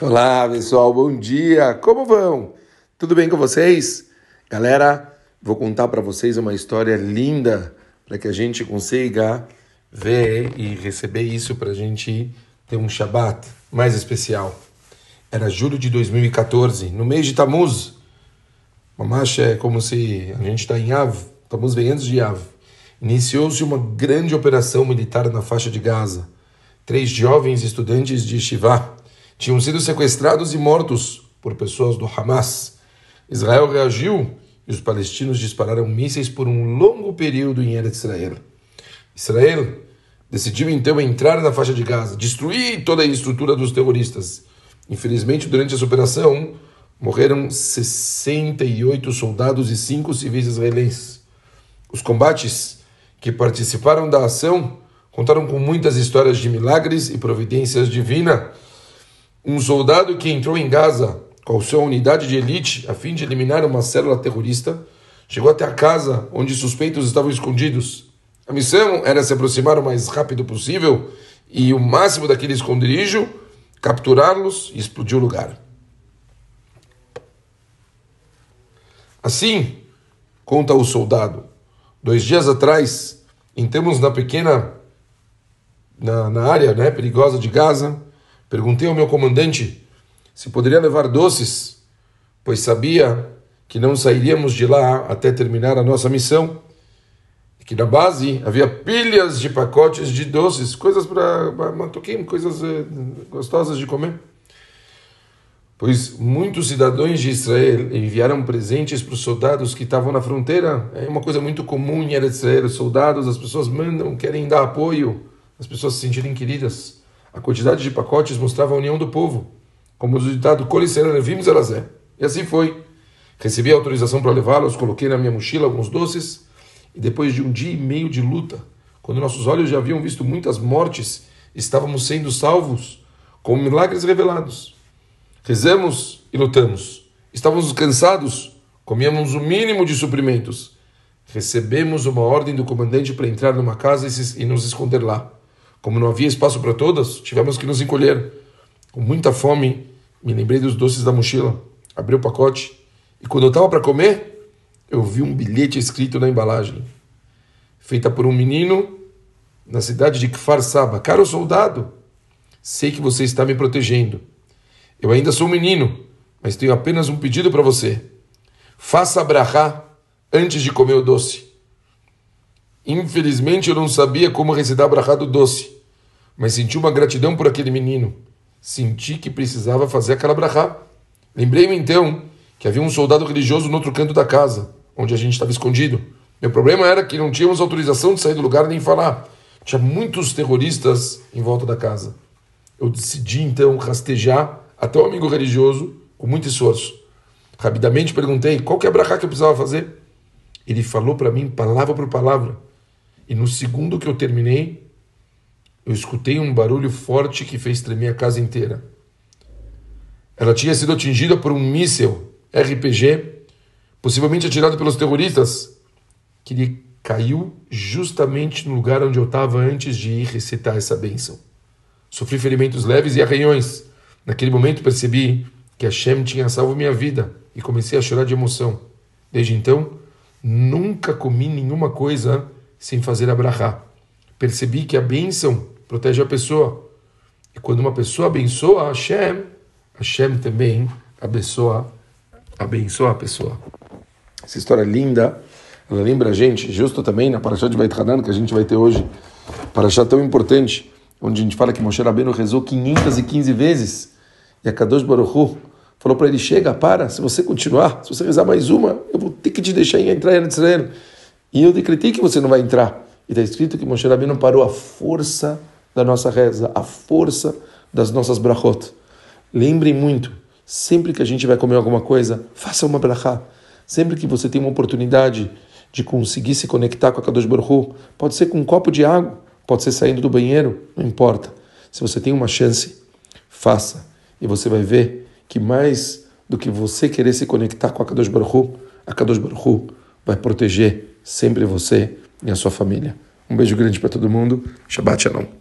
Olá pessoal, bom dia! Como vão? Tudo bem com vocês? Galera, vou contar para vocês uma história linda para que a gente consiga ver e receber isso para a gente ter um Shabat mais especial. Era julho de 2014, no mês de Tammuz. Mamash é como se a gente está em Av, Tammuz vem antes de Av. Iniciou-se uma grande operação militar na faixa de Gaza. Três jovens estudantes de Shivá tinham sido sequestrados e mortos por pessoas do Hamas. Israel reagiu e os palestinos dispararam mísseis por um longo período em Eretz Israel. Israel decidiu então entrar na faixa de Gaza, destruir toda a estrutura dos terroristas. Infelizmente, durante essa operação, morreram 68 soldados e 5 civis israelenses. Os combates que participaram da ação contaram com muitas histórias de milagres e providências divinas um soldado que entrou em Gaza com sua unidade de elite a fim de eliminar uma célula terrorista chegou até a casa onde suspeitos estavam escondidos. A missão era se aproximar o mais rápido possível e o máximo daquele esconderijo, capturá-los e explodir o lugar. Assim, conta o soldado, dois dias atrás, entramos na pequena, na, na área né, perigosa de Gaza, Perguntei ao meu comandante se poderia levar doces, pois sabia que não sairíamos de lá até terminar a nossa missão. E que na base havia pilhas de pacotes de doces, coisas para matoquim, coisas eh, gostosas de comer. Pois muitos cidadãos de Israel enviaram presentes para os soldados que estavam na fronteira. É uma coisa muito comum em Israel. Os soldados, as pessoas mandam, querem dar apoio, as pessoas se sentirem queridas. A quantidade de pacotes mostrava a união do povo, como o ditado Levim Zelazé. E assim foi. Recebi a autorização para levá-los, coloquei na minha mochila alguns doces, e depois de um dia e meio de luta, quando nossos olhos já haviam visto muitas mortes, estávamos sendo salvos com milagres revelados. Rezamos e lutamos. Estávamos cansados, comíamos o mínimo de suprimentos. Recebemos uma ordem do comandante para entrar numa casa e nos esconder lá. Como não havia espaço para todas, tivemos que nos encolher. Com muita fome, me lembrei dos doces da mochila. Abri o pacote e quando eu estava para comer, eu vi um bilhete escrito na embalagem. Feita por um menino na cidade de Kfar Saba. Caro soldado, sei que você está me protegendo. Eu ainda sou um menino, mas tenho apenas um pedido para você. Faça brahá antes de comer o doce. Infelizmente eu não sabia como recitar a do doce, mas senti uma gratidão por aquele menino. Senti que precisava fazer aquela brahá. Lembrei-me então que havia um soldado religioso no outro canto da casa, onde a gente estava escondido. Meu problema era que não tínhamos autorização de sair do lugar nem falar. Tinha muitos terroristas em volta da casa. Eu decidi então rastejar até o amigo religioso com muito esforço. Rapidamente perguntei qual que é a brahá que eu precisava fazer. Ele falou para mim palavra por palavra e no segundo que eu terminei, eu escutei um barulho forte que fez tremer a casa inteira. Ela tinha sido atingida por um míssil RPG, possivelmente atirado pelos terroristas, que lhe caiu justamente no lugar onde eu estava antes de ir recitar essa bênção. Sofri ferimentos leves e arranhões. Naquele momento percebi que Hashem tinha salvo minha vida e comecei a chorar de emoção. Desde então, nunca comi nenhuma coisa sem fazer a. Percebi que a bênção protege a pessoa. E quando uma pessoa abençoa a Hashem, Hashem também abençoa, abençoa a pessoa. Essa história é linda, ela lembra a gente, justo também na Parashat de Beit Hanan, que a gente vai ter hoje, Parashat tão importante, onde a gente fala que Moshe Rabbeinu rezou 515 vezes, e a Kadosh Baruch Hu falou para ele, chega, para, se você continuar, se você rezar mais uma, eu vou ter que te deixar entrar em Israel. E eu decretei que você não vai entrar. E está escrito que Moshe Rabbeinu parou a força da nossa reza, a força das nossas brachot. Lembrem muito, sempre que a gente vai comer alguma coisa, faça uma brachá. Sempre que você tem uma oportunidade de conseguir se conectar com a Kadosh Baruch pode ser com um copo de água, pode ser saindo do banheiro, não importa. Se você tem uma chance, faça. E você vai ver que mais do que você querer se conectar com a Kadosh Baruch a Kadosh Baruch vai proteger sempre você e a sua família. Um beijo grande para todo mundo. Shabbat Shalom.